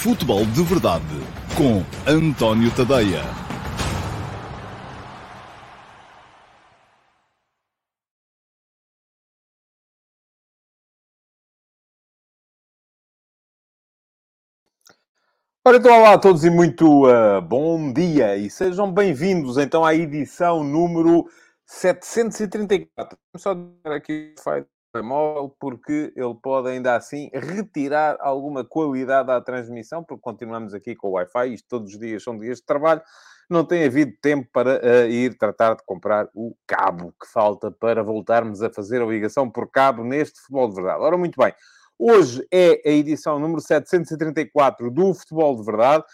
Futebol de Verdade com António Tadeia. Ora, então, olá a todos e muito uh, bom dia e sejam bem-vindos então à edição número 734. Vamos só dar aqui o telemóvel porque ele pode ainda assim retirar alguma qualidade à transmissão, porque continuamos aqui com o Wi-Fi, isto todos os dias são dias de trabalho, não tem havido tempo para uh, ir tratar de comprar o cabo que falta para voltarmos a fazer a ligação por cabo neste futebol de verdade. Ora, muito bem. Hoje é a edição número 734 do Futebol de Verdade.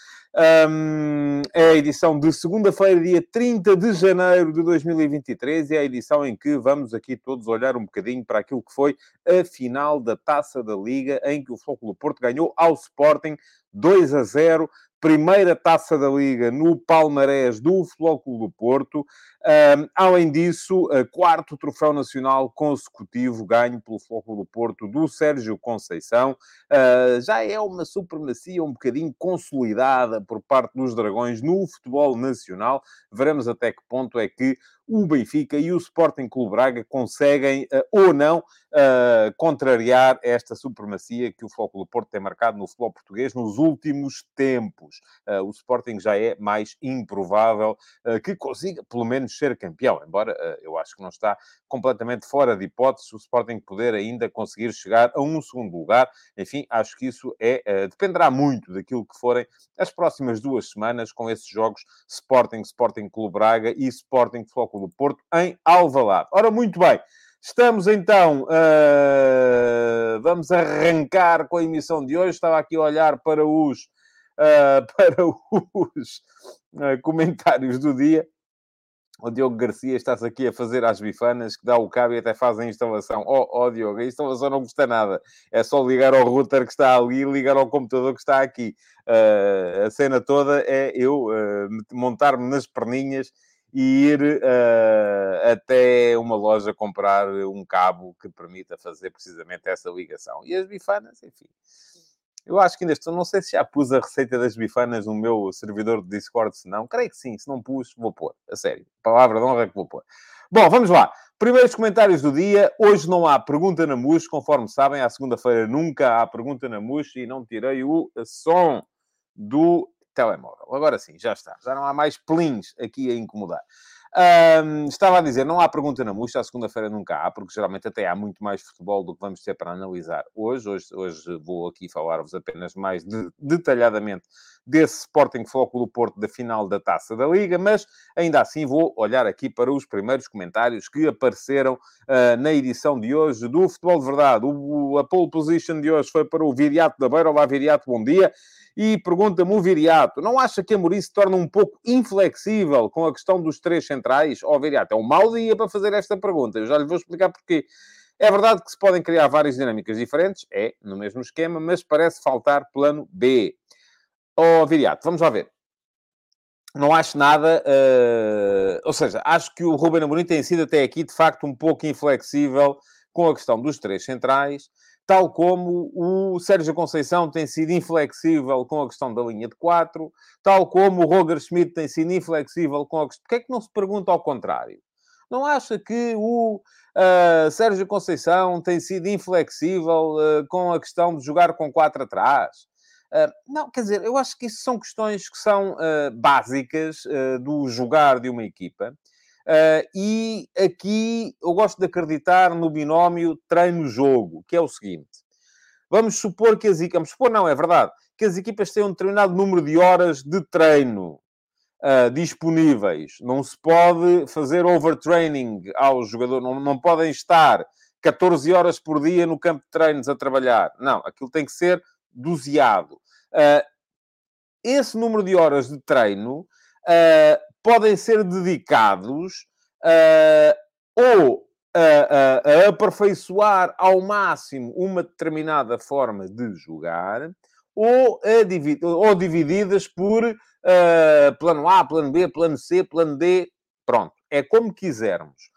Um, é a edição de segunda-feira, dia 30 de janeiro de 2023, e é a edição em que vamos aqui todos olhar um bocadinho para aquilo que foi a final da Taça da Liga, em que o Flóculo Porto ganhou ao Sporting 2 a 0 primeira taça da Liga no palmarés do Futebol Clube do Porto. Além disso, quarto troféu nacional consecutivo ganho pelo Clube do Porto do Sérgio Conceição. Uh, já é uma supremacia um bocadinho consolidada por parte dos Dragões no futebol nacional. Veremos até que ponto é que o Benfica e o Sporting Clube Braga conseguem uh, ou não uh, contrariar esta supremacia que o Futebol do Porto tem marcado no futebol português nos últimos tempos. Uh, o Sporting já é mais improvável que consiga, pelo menos, ser campeão, embora eu acho que não está completamente fora de hipótese o Sporting poder ainda conseguir chegar a um segundo lugar. Enfim, acho que isso é, dependerá muito daquilo que forem as próximas duas semanas com esses jogos Sporting, Sporting Clube Braga e Sporting Futebol do Porto, em Alvalade. Ora, muito bem. Estamos então, uh, vamos arrancar com a emissão de hoje. Estava aqui a olhar para os, uh, para os uh, comentários do dia. O Diogo Garcia está-se aqui a fazer às bifanas, que dá o cabo e até faz a instalação. Oh, oh, Diogo, a instalação não custa nada. É só ligar ao router que está ali e ligar ao computador que está aqui. a cena toda é eu montar-me nas perninhas e ir uh, até uma loja comprar um cabo que permita fazer precisamente essa ligação. E as bifanas, enfim. Eu acho que ainda estou, não sei se já pus a receita das bifanas no meu servidor de Discord, se não. Creio que sim, se não pus, vou pôr. A sério. Palavra de honra que vou pôr. Bom, vamos lá. Primeiros comentários do dia. Hoje não há pergunta na MUS, conforme sabem, à segunda-feira nunca há pergunta na MUS e não tirei o som do telemóvel. Agora sim, já está. Já não há mais plins aqui a incomodar. Um, estava a dizer, não há pergunta na murcha, à segunda-feira nunca há, porque geralmente até há muito mais futebol do que vamos ter para analisar hoje. Hoje, hoje vou aqui falar-vos apenas mais de, detalhadamente desse Sporting Foco do Porto da final da Taça da Liga, mas ainda assim vou olhar aqui para os primeiros comentários que apareceram uh, na edição de hoje do Futebol de Verdade. O, a pole position de hoje foi para o Viriato da Beira. Olá, Viriato, bom dia. E pergunta-me o Viriato, não acha que Amorim se torna um pouco inflexível com a questão dos três centrais? Ó, oh, Viriato, é um mau dia para fazer esta pergunta. Eu já lhe vou explicar porquê. É verdade que se podem criar várias dinâmicas diferentes, é, no mesmo esquema, mas parece faltar plano B. Ó, oh, Viriato, vamos lá ver. Não acho nada, uh... ou seja, acho que o Ruben Amorim tem sido até aqui, de facto, um pouco inflexível com a questão dos três centrais tal como o Sérgio Conceição tem sido inflexível com a questão da linha de 4, tal como o Roger Schmidt tem sido inflexível com a questão... Porquê é que não se pergunta ao contrário? Não acha que o uh, Sérgio Conceição tem sido inflexível uh, com a questão de jogar com 4 atrás? Uh, não, quer dizer, eu acho que isso são questões que são básicas do jogar de uma equipa Uh, e aqui eu gosto de acreditar no binómio treino-jogo, que é o seguinte. Vamos supor que as equipas... Supor, não, é verdade. Que as equipas têm um determinado número de horas de treino uh, disponíveis. Não se pode fazer overtraining ao jogador. Não, não podem estar 14 horas por dia no campo de treinos a trabalhar. Não, aquilo tem que ser doseado. Uh, esse número de horas de treino uh, podem ser dedicados uh, ou a, a, a, aperfeiçoar ao máximo uma determinada forma de jogar, ou, a, ou divididas por uh, plano A, plano B, plano C, plano D. Pronto, é como quisermos.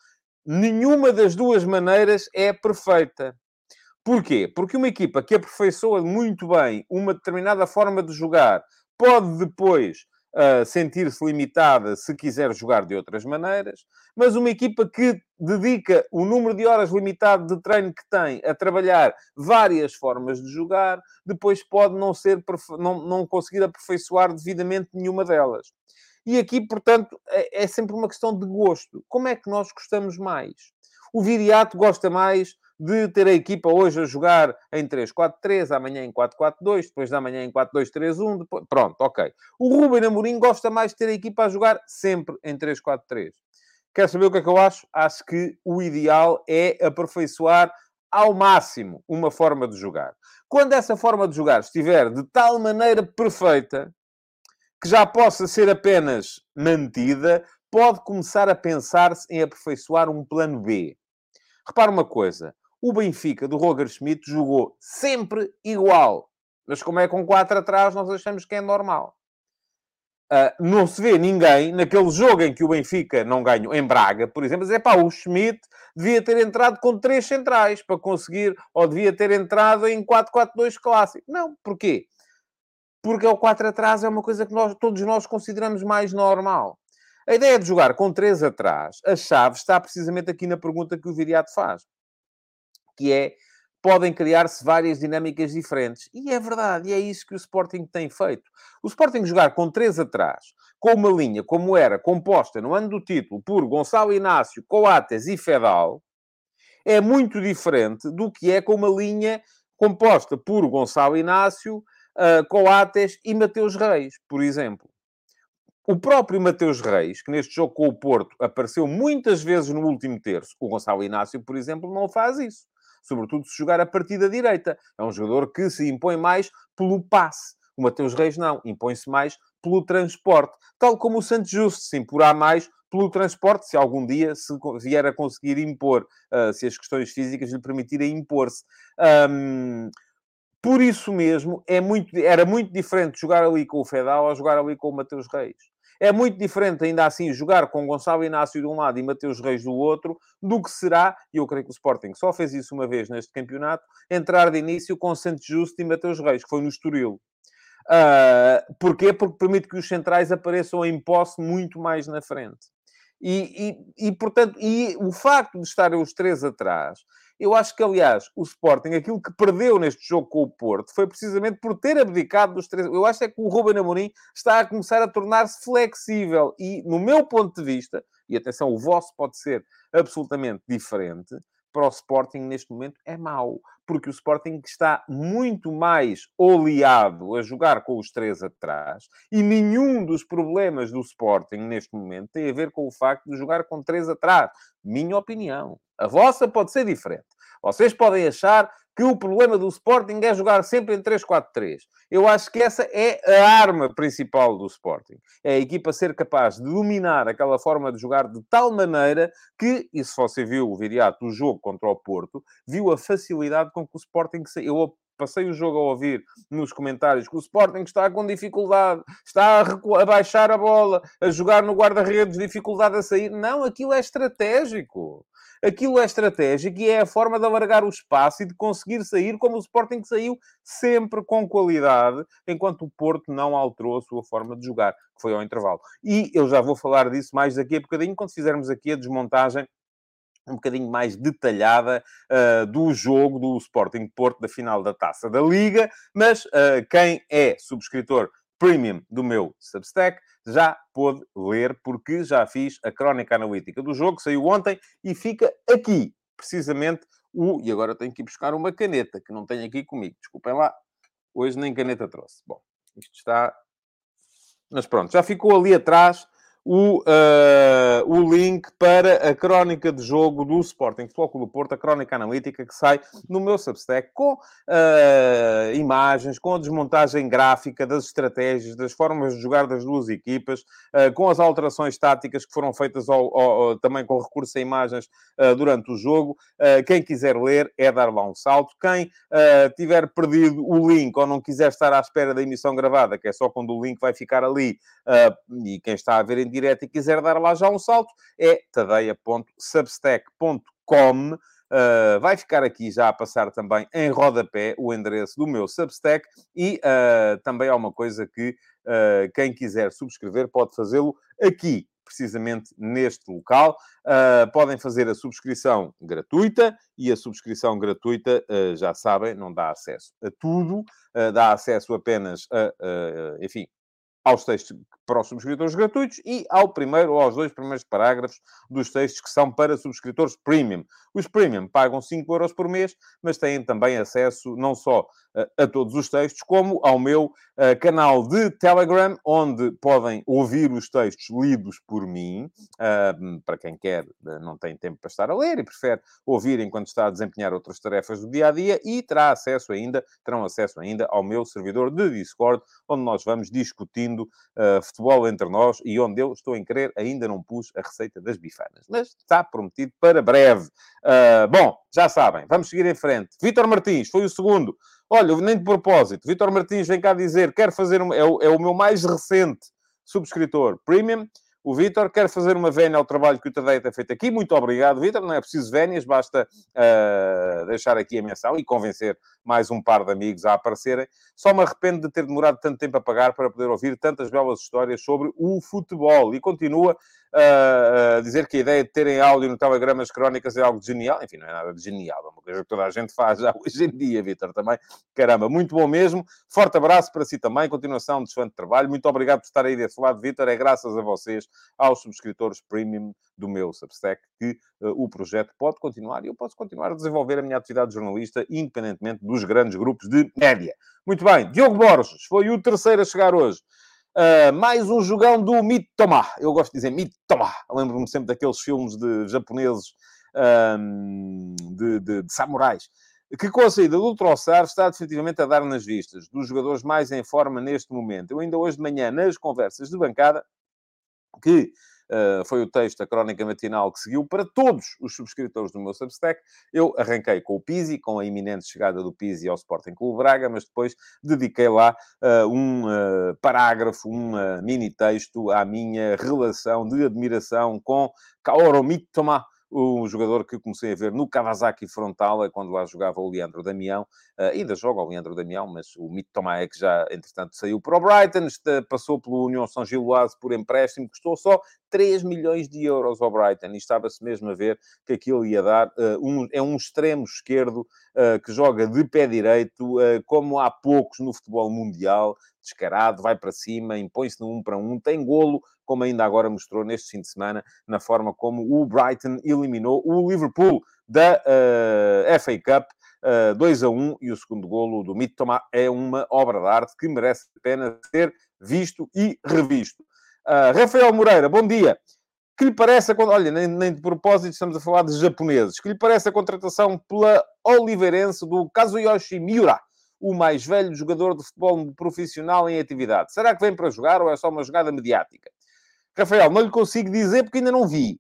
Nenhuma das duas maneiras é perfeita. Porquê? Porque uma equipa que aperfeiçoa muito bem uma determinada forma de jogar pode depois uh, sentir-se limitada se quiser jogar de outras maneiras, mas uma equipa que dedica o número de horas limitado de treino que tem a trabalhar várias formas de jogar, depois pode não ser não, não conseguir aperfeiçoar devidamente nenhuma delas. E aqui, portanto, é, é sempre uma questão de gosto. Como é que nós gostamos mais? O Viriato gosta mais de ter a equipa hoje a jogar em 3-4-3, amanhã em 4-4-2, depois da manhã em 4-2-3-1, depois... pronto, ok. O Ruben Amorim gosta mais de ter a equipa a jogar sempre em 3-4-3. Quer saber o que é que eu acho? Acho que o ideal é aperfeiçoar ao máximo uma forma de jogar. Quando essa forma de jogar estiver de tal maneira perfeita que já possa ser apenas mantida, pode começar a pensar-se em aperfeiçoar um plano B. Repara uma coisa: o Benfica do Roger Schmidt jogou sempre igual. Mas como é com 4 atrás, nós achamos que é normal. Uh, não se vê ninguém naquele jogo em que o Benfica não ganhou, em Braga, por exemplo, dizer, pá, o Schmidt devia ter entrado com três centrais para conseguir, ou devia ter entrado em 4-4-2 clássico. Não, porquê? Porque o 4 atrás é uma coisa que nós, todos nós consideramos mais normal. A ideia de jogar com três atrás, a chave está precisamente aqui na pergunta que o Viriato faz que é podem criar-se várias dinâmicas diferentes. E é verdade, e é isso que o Sporting tem feito. O Sporting jogar com três atrás, com uma linha como era composta no ano do título por Gonçalo Inácio, Coates e Fedal, é muito diferente do que é com uma linha composta por Gonçalo Inácio, uh, Coates e Mateus Reis, por exemplo. O próprio Mateus Reis, que neste jogo com o Porto apareceu muitas vezes no último terço, o Gonçalo Inácio, por exemplo, não faz isso sobretudo se jogar a partir da direita. É um jogador que se impõe mais pelo passe. O Mateus Reis não, impõe-se mais pelo transporte. Tal como o Santos Justo se imporá mais pelo transporte, se algum dia se vier a conseguir impor, uh, se as questões físicas lhe permitirem impor-se. Um, por isso mesmo, é muito, era muito diferente jogar ali com o Fedal ou jogar ali com o Mateus Reis. É muito diferente, ainda assim, jogar com Gonçalo Inácio de um lado e Mateus Reis do outro, do que será, e eu creio que o Sporting só fez isso uma vez neste campeonato, entrar de início com Santos Justo e Mateus Reis, que foi no Estoril. Uh, porquê? Porque permite que os centrais apareçam em posse muito mais na frente. E, e, e, portanto, e o facto de estarem os três atrás eu acho que, aliás, o Sporting, aquilo que perdeu neste jogo com o Porto, foi precisamente por ter abdicado dos três. Eu acho é que o Ruben Amorim está a começar a tornar-se flexível. E, no meu ponto de vista, e atenção, o vosso pode ser absolutamente diferente, para o Sporting neste momento é mau, porque o Sporting está muito mais oleado a jogar com os três atrás e nenhum dos problemas do Sporting neste momento tem a ver com o facto de jogar com três atrás. Minha opinião. A vossa pode ser diferente. Vocês podem achar que o problema do Sporting é jogar sempre em 3-4-3. Eu acho que essa é a arma principal do Sporting. É a equipa ser capaz de dominar aquela forma de jogar de tal maneira que, e se você viu o Viriato do jogo contra o Porto, viu a facilidade com que o Sporting saiu. Passei o jogo a ouvir nos comentários que o Sporting está com dificuldade, está a, a baixar a bola, a jogar no guarda-redes, dificuldade a sair. Não, aquilo é estratégico. Aquilo é estratégico e é a forma de alargar o espaço e de conseguir sair como o Sporting saiu, sempre com qualidade, enquanto o Porto não alterou a sua forma de jogar, que foi ao intervalo. E eu já vou falar disso mais daqui a bocadinho, quando fizermos aqui a desmontagem um bocadinho mais detalhada uh, do jogo do Sporting Porto da final da Taça da Liga, mas uh, quem é subscritor premium do meu Substack já pôde ler, porque já fiz a crónica analítica do jogo, saiu ontem, e fica aqui, precisamente, o... E agora tenho que ir buscar uma caneta, que não tenho aqui comigo. Desculpem lá, hoje nem caneta trouxe. Bom, isto está... Mas pronto, já ficou ali atrás o, uh, o link para a crónica de jogo do Sporting Futebol Clube do Porto, a crónica analítica que sai no meu Substack com uh, imagens, com a desmontagem gráfica das estratégias, das formas de jogar das duas equipas, uh, com as alterações táticas que foram feitas ao, ao, ao, também com recurso a imagens durante o jogo. quem quiser ler é dar lá um salto. Quem tiver perdido o link ou não quiser estar à espera da emissão gravada, que é só quando o link vai ficar ali, e quem está a ver em direto e quiser dar lá já um salto, é tadeia.substack.com Uh, vai ficar aqui já a passar também em rodapé o endereço do meu Substack e uh, também há uma coisa que uh, quem quiser subscrever pode fazê-lo aqui, precisamente neste local. podem fazer a subscrição gratuita e a subscrição gratuita, já sabem, não dá acesso a tudo, dá acesso apenas a, enfim, aos textos para os subscritores gratuitos e ao primeiro ou aos dois primeiros parágrafos dos textos que são para subscritores premium. Os premium pagam 5 euros por mês, mas têm também acesso não só a, a todos os textos, como ao meu uh, canal de Telegram, onde podem ouvir os textos lidos por mim, para quem quer, uh, não tem tempo para estar a ler e prefere ouvir enquanto está a desempenhar outras tarefas do dia a dia, e terá acesso ainda, terão acesso ainda ao meu servidor de Discord, onde nós vamos discutindo uh, futebol entre nós e onde eu estou em querer, ainda não pus a receita das bifanas. Mas está prometido para breve. Uh, bom, já sabem, vamos seguir em frente. Vítor Martins foi o segundo. Olha, nem de propósito. Vítor Martins vem cá dizer, quer fazer... Um, é, o, é o meu mais recente subscritor premium. O Vitor quer fazer uma vénia ao trabalho que o Tadei tem feito aqui. Muito obrigado, Vitor. Não é preciso vénias, basta uh, deixar aqui a menção e convencer mais um par de amigos a aparecerem. Só me arrependo de ter demorado tanto tempo a pagar para poder ouvir tantas belas histórias sobre o futebol. E continua uh, dizer que a ideia de terem áudio no Telegram as crónicas é algo genial. Enfim, não é nada de genial, é uma coisa que toda a gente faz já hoje em dia, Vitor, também. Caramba, muito bom mesmo. Forte abraço para si também, continuação de excelente trabalho. Muito obrigado por estar aí desse lado, Vitor. É graças a vocês, aos subscritores premium do meu Substack, que uh, o projeto pode continuar e eu posso continuar a desenvolver a minha atividade de jornalista, independentemente dos grandes grupos de média. Muito bem, Diogo Borges foi o terceiro a chegar hoje. Uh, mais um jogão do Mitoma. Eu gosto de dizer Mitoma. Lembro-me sempre daqueles filmes de japoneses um, de, de, de, samurais. Que com a saída do Troçar está definitivamente a dar nas vistas dos jogadores mais em forma neste momento. Eu ainda hoje de manhã, nas conversas de bancada, que Uh, foi o texto, a crónica matinal que seguiu para todos os subscritores do meu Substack. Eu arranquei com o Pizzi, com a iminente chegada do Pizzi ao Sporting Clube Braga, mas depois dediquei lá uh, um uh, parágrafo, um mini texto à minha relação de admiração com Kaoru Mitoma, o jogador que comecei a ver no Kawasaki Frontal, é quando lá jogava o Leandro Damião, ainda joga o Leandro Damião, mas o Mito Tomaé, que já, entretanto, saiu para o Brighton, passou pelo União São Giloase por empréstimo, custou só 3 milhões de euros ao Brighton, e estava-se mesmo a ver que aquilo ia dar, uh, um, é um extremo esquerdo uh, que joga de pé direito, como há poucos no futebol mundial, descarado, vai para cima, impõe-se no um para um, tem golo, como ainda agora mostrou neste fim de semana, na forma como o Brighton eliminou o Liverpool da uh, FA Cup. Uh, 2 a 1 e o segundo golo do Mitoma é uma obra de arte que merece a pena ser visto e revisto. Uh, Rafael Moreira, bom dia. Que lhe parece, a, olha, nem, nem, de propósito estamos a falar de japoneses, que lhe parece a contratação pela Oliveirense do Kazuyoshi Miura? o mais velho jogador de futebol profissional em atividade. Será que vem para jogar ou é só uma jogada mediática? Rafael, não lhe consigo dizer porque ainda não vi.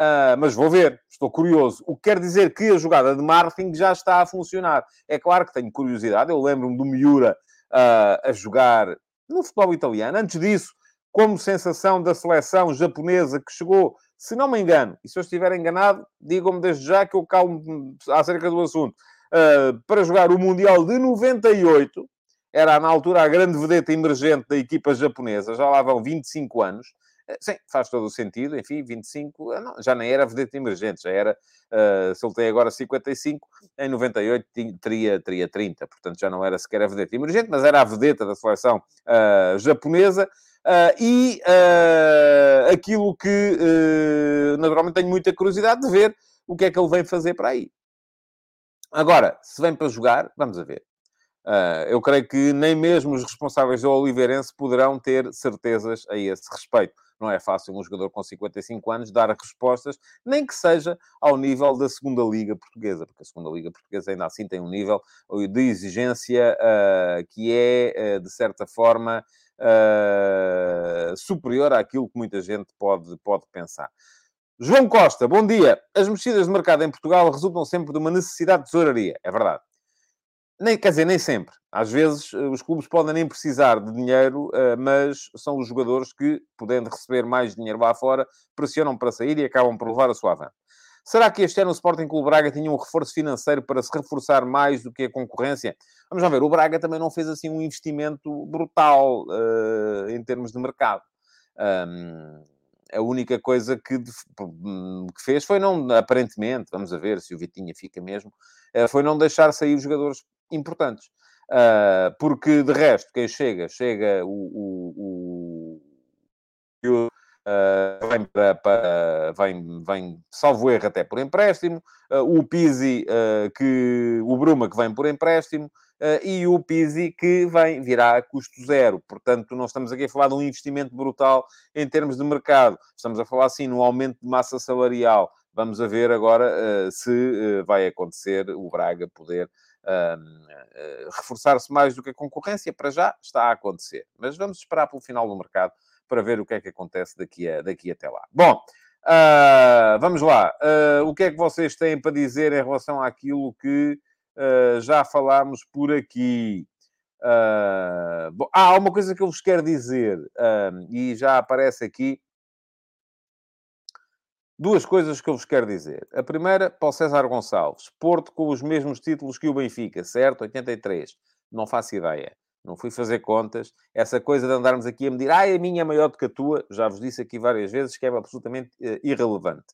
Uh, mas vou ver, estou curioso. O que quer dizer que a jogada de marketing já está a funcionar. É claro que tenho curiosidade. Eu lembro-me do Miura uh, a jogar no futebol italiano. Antes disso, como sensação da seleção japonesa que chegou, se não me engano, e se eu estiver enganado, digam-me desde já que eu calmo acerca do assunto uh, para jogar o Mundial de 98. Era, na altura, a grande vedeta emergente da equipa japonesa. Já lá vão 25 anos. Uh, sim, faz todo o sentido. Enfim, 25... Uh, não, já nem era vedeta emergente. Já era... Uh, se ele tem agora 55, em 98 teria, teria 30. Portanto, já não era sequer a vedeta emergente, mas era a vedeta da seleção japonesa. Uh, e uh, aquilo que uh, naturalmente tenho muita curiosidade de ver o que é que ele vem fazer para aí. Agora, se vem para jogar, vamos a ver. Eu creio que nem mesmo os responsáveis do Oliveirense poderão ter certezas a esse respeito. Não é fácil um jogador com 55 anos dar respostas, nem que seja ao nível da segunda Liga Portuguesa, porque a segunda Liga Portuguesa ainda assim tem um nível de exigência que é, de certa forma, superior àquilo que muita gente pode, pode pensar. João Costa, bom dia. As mexidas de mercado em Portugal resultam sempre de uma necessidade de tesouraria. É verdade. Nem, quer dizer, nem sempre. Às vezes eh, os clubes podem nem precisar de dinheiro, eh, mas são os jogadores que, podendo receber mais dinheiro lá fora, pressionam para sair e acabam por levar a sua avante. Será que este ano o Sporting Clube Braga tinha um reforço financeiro para se reforçar mais do que a concorrência? Vamos lá ver, o Braga também não fez assim um investimento brutal uh, em termos de mercado. Um, a única coisa que, que, fez foi não, aparentemente, vamos ver se o Vitinha fica mesmo, uh, foi não deixar sair os jogadores importantes. Uh, porque de resto, quem chega, chega o, o, o, Uh, vem, para, para, vem, vem, salvo erro, até por empréstimo. Uh, o Pizzi, uh, que, o Bruma, que vem por empréstimo. e o Pizzi, que vem, virá a custo zero. Portanto, não estamos aqui a falar de um investimento brutal em termos de mercado. Estamos a falar, sim, no aumento de massa salarial. Vamos a ver agora se vai acontecer o Braga poder reforçar-se mais do que a concorrência. Para já está a acontecer. Mas vamos esperar pelo final do mercado para ver o que é que acontece daqui, a, daqui até lá. Bom, uh, vamos lá. Uh, o que é que vocês têm para dizer em relação àquilo que uh, já falámos por aqui? bom, há uma coisa que eu vos quero dizer, e já aparece aqui. Duas coisas que eu vos quero dizer. A primeira, para o César Gonçalves. Porto com os mesmos títulos que o Benfica, certo? 83. Não faço ideia. Não fui fazer contas. Essa coisa de andarmos aqui a medir, ah, a minha é maior do que a tua, já vos disse aqui várias vezes que é absolutamente uh, irrelevante.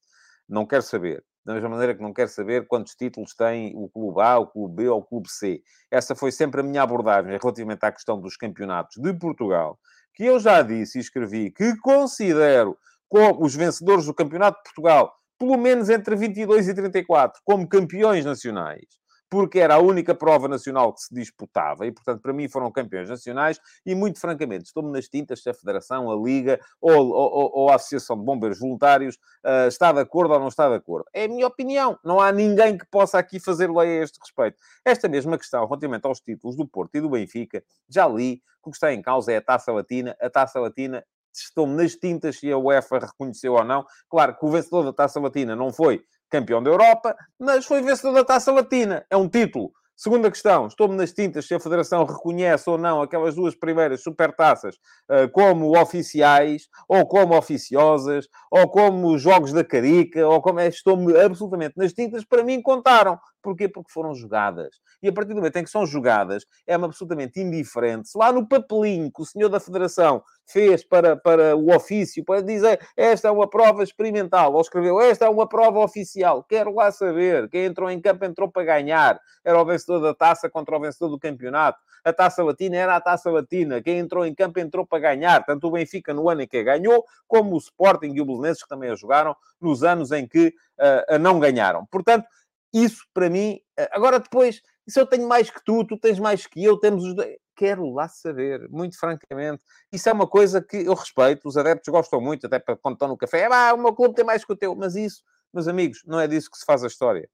Não quero saber. Da mesma maneira que não quero saber quantos títulos tem o Clube A, o Clube B ou o Clube C. Essa foi sempre a minha abordagem relativamente à questão dos campeonatos de Portugal, que eu já disse e escrevi que considero como os vencedores do Campeonato de Portugal, pelo menos entre 22 e 34, como campeões nacionais porque era a única prova nacional que se disputava e, portanto, para mim foram campeões nacionais e, muito francamente, estou-me nas tintas se a Federação, a Liga ou, ou, ou, a Associação de Bombeiros Voluntários uh, está de acordo ou não está de acordo. É a minha opinião. Não há ninguém que possa aqui fazer lei a este respeito. Esta mesma questão, relativamente aos títulos do Porto e do Benfica, já li que o que está em causa é a Taça Latina. A Taça Latina estou-me nas tintas se a UEFA reconheceu ou não. Claro que o vencedor da Taça Latina não foi campeão da Europa, mas foi vencedor da Taça Latina. É um título. Segunda questão, estou-me nas tintas se a Federação reconhece ou não aquelas duas primeiras supertaças uh, como oficiais, ou como oficiosas, ou como jogos da carica, ou como é, estou-me absolutamente nas tintas, para mim contaram. Porquê? Porque foram jogadas. E a partir do momento em que são jogadas, é-me absolutamente indiferente. Se lá no papelinho que o senhor da Federação fez para, para o ofício, para dizer esta é uma prova experimental, ou escreveu esta é uma prova oficial, quero lá saber. Quem entrou em campo entrou para ganhar. Era o vencedor da taça contra o vencedor do campeonato. A taça latina era a taça latina. Quem entrou em campo entrou para ganhar. Tanto o Benfica no ano em que ganhou, como o Sporting e o Belenenses que também a jogaram nos anos em que uh, não ganharam. Portanto, isso para mim. Uh, agora depois, se eu tenho mais que tu, tu tens mais que eu, temos os dois quero lá saber, muito francamente. Isso é uma coisa que eu respeito, os adeptos gostam muito, até quando estão no café, ah, o meu clube tem mais que o teu, mas isso, meus amigos, não é disso que se faz a história.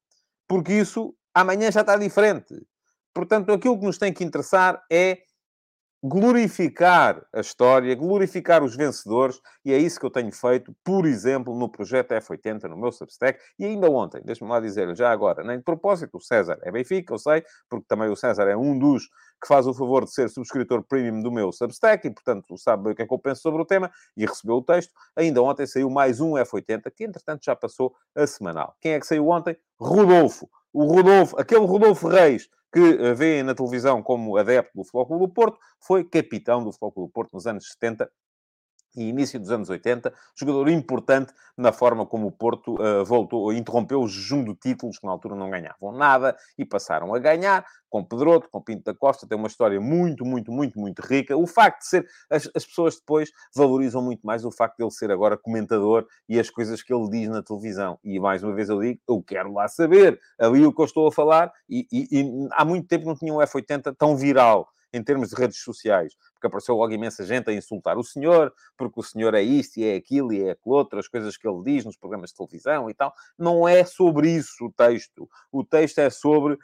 Porque isso amanhã já está diferente. Portanto, aquilo que nos tem que interessar é glorificar a história, glorificar os vencedores, e é isso que eu tenho feito, por exemplo, no projeto F80, no meu Substack, e ainda ontem, deixa-me lá dizer, já agora, nem de propósito, o César é Benfica, eu sei, porque também o César é um dos que faz o favor de ser subscritor premium do meu Substack, e portanto sabe o que é que eu penso sobre o tema, e recebeu o texto. Ainda ontem saiu mais um F80, que entretanto já passou a semanal. Quem é que saiu ontem? Rodolfo. O Rodolfo, aquele Rodolfo Reis, que eh, vê na televisão como adepto do Futebol Clube do Porto, foi capitão do Futebol Clube do Porto nos anos 70 e início dos anos 80, jogador importante na forma como o Porto uh, voltou, interrompeu o jejum de títulos que na altura não ganhavam nada e passaram a ganhar, com Pedroto, com Pinto da Costa, tem uma história muito, muito, muito, muito rica. O facto de ser, as, as pessoas depois valorizam muito mais o facto de ele ser agora comentador e as coisas que ele diz na televisão. E mais uma vez eu digo, eu quero lá saber ali o que eu estou a falar e, e, e há muito tempo não tinha um F80 tão viral em termos de redes sociais porque apareceu logo imensa gente a insultar o senhor, porque o senhor é isto e é aquilo e é aquilo outro, as coisas que ele diz nos programas de televisão e tal. Não é sobre isso o texto. O texto é sobre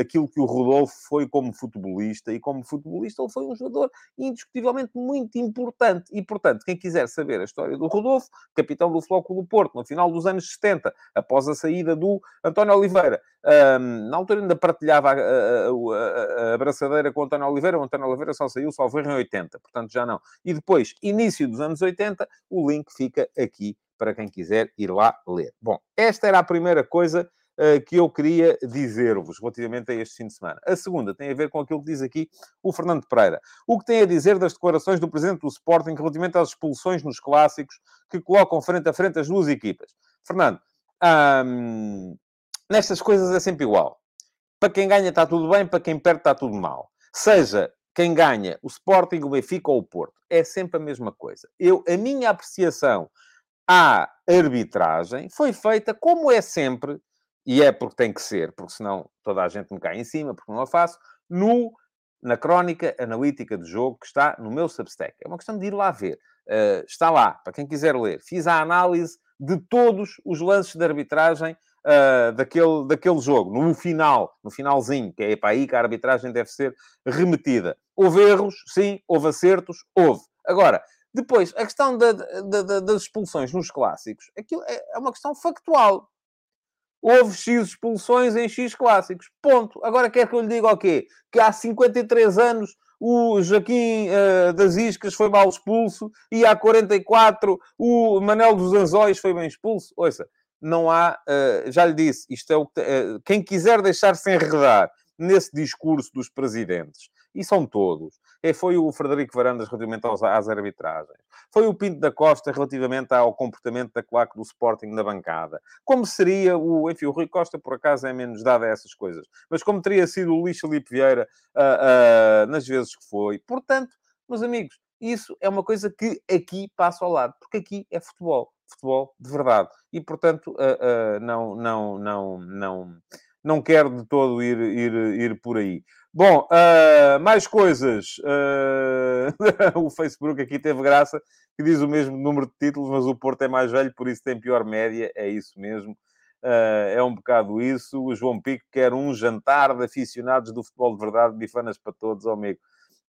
aquilo que o Rodolfo foi como futebolista, e como futebolista ele foi um jogador indiscutivelmente muito importante. E, portanto, quem quiser saber a história do Rodolfo, capitão do Flóculo do Porto, no final dos anos 70, após a saída do António Oliveira, um, na altura ainda partilhava a, a, a, abraçadeira com o António Oliveira, o António Oliveira só saiu, só foi em 80, portanto já não. E depois, início dos anos 80, o link fica aqui para quem quiser ir lá ler. Bom, esta era a primeira coisa que eu queria dizer-vos relativamente a este fim de semana. A segunda tem a ver com aquilo que diz aqui o Fernando Pereira. O que tem a dizer das declarações do presidente do Sporting relativamente às expulsões nos clássicos que colocam frente a frente as duas equipas? Fernando, hum, nestas coisas é sempre igual. Para quem ganha está tudo bem, para quem perde está tudo mal. Seja quem ganha, o Sporting, o Benfica ou o Porto. É sempre a mesma coisa. Eu, a minha apreciação à arbitragem foi feita, como é sempre, e é porque tem que ser, porque senão toda a gente me cai em cima, porque não a faço, no, na crónica analítica do jogo que está no meu Substack. É uma questão de ir lá ver. Uh, está lá, para quem quiser ler. Fiz a análise de todos os lances de arbitragem uh, daquele, daquele jogo, no final, no finalzinho, que é para aí que a arbitragem deve ser remetida. Houve erros, sim, houve acertos, houve. Agora, depois, a questão da, da, da, das expulsões nos clássicos, aquilo é, é uma questão factual. Houve X expulsões em X clássicos. Ponto. Agora quer que eu lhe diga o quê? Que há 53 anos o Joaquim uh, das Iscas foi mal expulso e há 44 o Manel dos Anzóis foi bem expulso. Ouça, não há, uh, já lhe disse, isto é o que, uh, quem quiser deixar-se enredar nesse discurso dos presidentes, e são todos, foi o Frederico Varandas relativamente aos, às arbitragens, foi o Pinto da Costa relativamente ao comportamento da claque do Sporting na bancada, como seria o, enfim, o Rui Costa por acaso é menos dado a essas coisas, mas como teria sido o Luís Felipe Vieira uh, nas vezes que foi. Portanto, meus amigos, isso é uma coisa que aqui passa ao lado, porque aqui é futebol futebol de verdade. E, portanto, uh, uh, não, não, não, não, não quero de todo ir, ir, ir por aí. Bom, uh, mais coisas. o Facebook aqui teve graça, que diz o mesmo número de títulos, mas o Porto é mais velho, por isso tem pior média. É isso mesmo. é um bocado isso. O João Pico quer um jantar de aficionados do futebol de verdade, bifanas para todos, oh, amigo.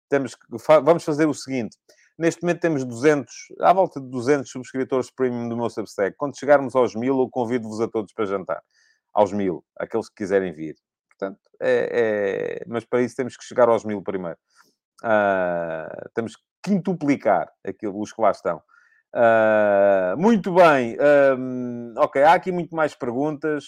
Temos que, vamos fazer o seguinte Neste momento temos 200, à volta de 200 subscritores premium do meu Substack. Quando chegarmos aos mil, eu convido-vos a todos para jantar. Aos mil, aqueles que quiserem vir. Portanto, é, é... mas para isso temos que chegar aos mil primeiro. Uh, temos que quintuplicar aquilo, os que lá estão. Uh, muito bem. Ok, há aqui muito mais perguntas.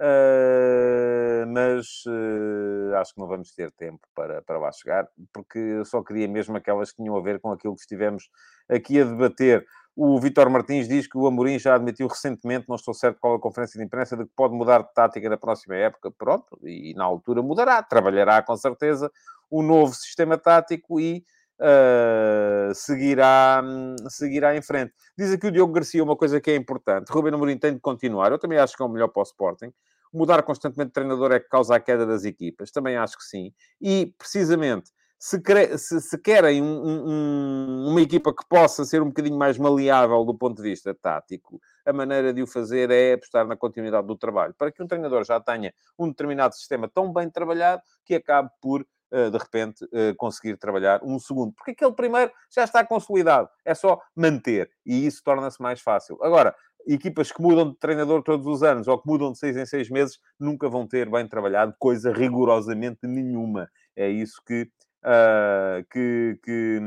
Uh, mas uh, acho que não vamos ter tempo para, para lá chegar, porque eu só queria mesmo aquelas que tinham a ver com aquilo que estivemos aqui a debater. O Vitor Martins diz que o Amorim já admitiu recentemente, não estou certo qual a conferência de imprensa, de que pode mudar de tática na próxima época. Pronto, e na altura mudará, trabalhará com certeza o novo sistema tático e uh, seguirá, seguirá em frente. Diz aqui o Diogo Garcia uma coisa que é importante. Ruben Amorim tem de continuar. Eu também acho que é o melhor para o Sporting. Mudar constantemente de treinador é que causa a queda das equipas. Também acho que sim. E, precisamente, se, se, se querem um, um, uma equipa que possa ser um bocadinho mais maleável do ponto de vista tático, a maneira de o fazer é apostar na continuidade do trabalho. Para que um treinador já tenha um determinado sistema tão bem trabalhado que acabe por eh, de repente, eh, conseguir trabalhar um segundo. Porque aquele primeiro já está consolidado. É só manter. E isso torna-se mais fácil. Agora, equipas que mudam de treinador todos os anos ou que mudam de seis em seis meses nunca vão ter bem trabalhado coisa rigorosamente nenhuma. É isso que, uh, que, que,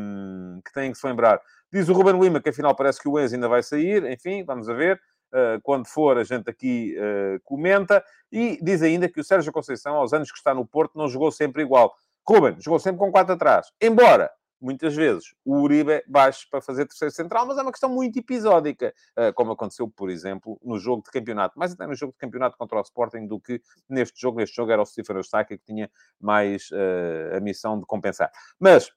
que têm que se lembrar. Diz o Ruben Lima que afinal parece que o Enzo ainda vai sair. Enfim, vamos a ver. Uh, quando for, a gente aqui uh, comenta. E diz ainda que o Sérgio Conceição, aos anos que está no Porto, não jogou sempre igual. Ruben jogou sempre com 4 atrás. Embora, muitas vezes, o Uribe baixe para fazer terceiro central, mas é uma questão muito episódica, eh, como aconteceu, por exemplo, no jogo de campeonato. Mais até no jogo de campeonato contra o Sporting do que neste jogo. Neste jogo era o Stefano Eustáquio que tinha mais uh, a missão de compensar. Mas,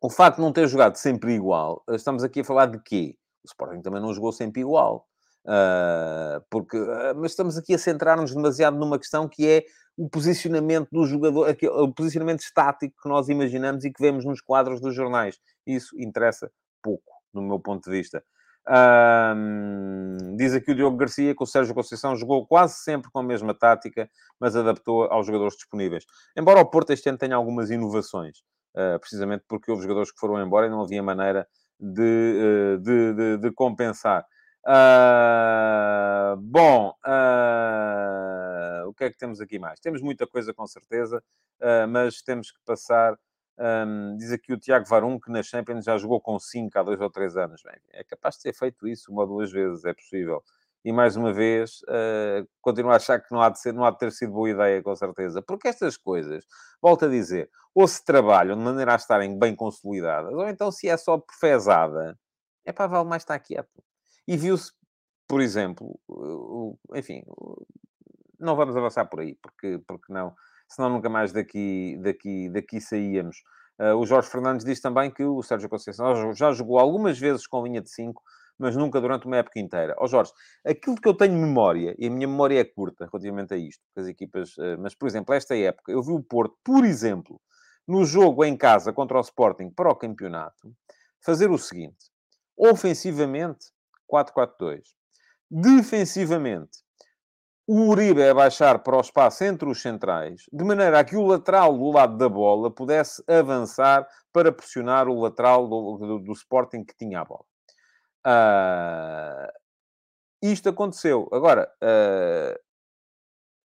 o facto de não ter jogado sempre igual, estamos aqui a falar de quê? O Sporting também não jogou sempre igual. Uh, porque, uh, mas estamos aqui a centrar-nos demasiado numa questão que é o posicionamento do jogador, aquele, o posicionamento estático que nós imaginamos e que vemos nos quadros dos jornais. Isso interessa pouco, no meu ponto de vista. Um, diz aqui o Diogo Garcia que o Sérgio Conceição jogou quase sempre com a mesma tática, mas adaptou aos jogadores disponíveis. Embora o Porto este ano tenha algumas inovações, uh, precisamente porque houve jogadores que foram embora e não havia maneira de, uh, de, de, de compensar. Uh, bom, uh, o que é que temos aqui mais? Temos muita coisa com certeza, uh, mas temos que passar Um, diz aqui o Tiago Varum que na Champions já jogou com 5 há dois ou três anos. Bem, é capaz de ter feito isso uma ou duas vezes, é possível. E mais uma vez, continuo a achar que não há, de ser, não há de ter sido boa ideia, com certeza. Porque estas coisas, volto a dizer, ou se trabalham de maneira a estarem bem consolidadas, ou então se é só perfezada, é para vale mais estar quieto. E viu-se, por exemplo, enfim, não vamos avançar por aí, porque, porque não senão nunca mais daqui, daqui, daqui saíamos. Uh, o Jorge Fernandes diz também que o Sérgio Conceição já jogou algumas vezes com linha de 5, mas nunca durante uma época inteira. Ó oh, Jorge, aquilo que eu tenho memória, e a minha memória é curta relativamente a isto, as equipas, uh, mas, por exemplo, esta época, eu vi o Porto, por exemplo, no jogo em casa contra o Sporting para o campeonato, fazer o seguinte: ofensivamente, 4-4-2. Defensivamente, o Uribe é baixar para o espaço entre os centrais, de maneira a que o lateral do lado da bola pudesse avançar para pressionar o lateral do, do, do Sporting que tinha a bola. Uh, isto aconteceu. Agora, uh,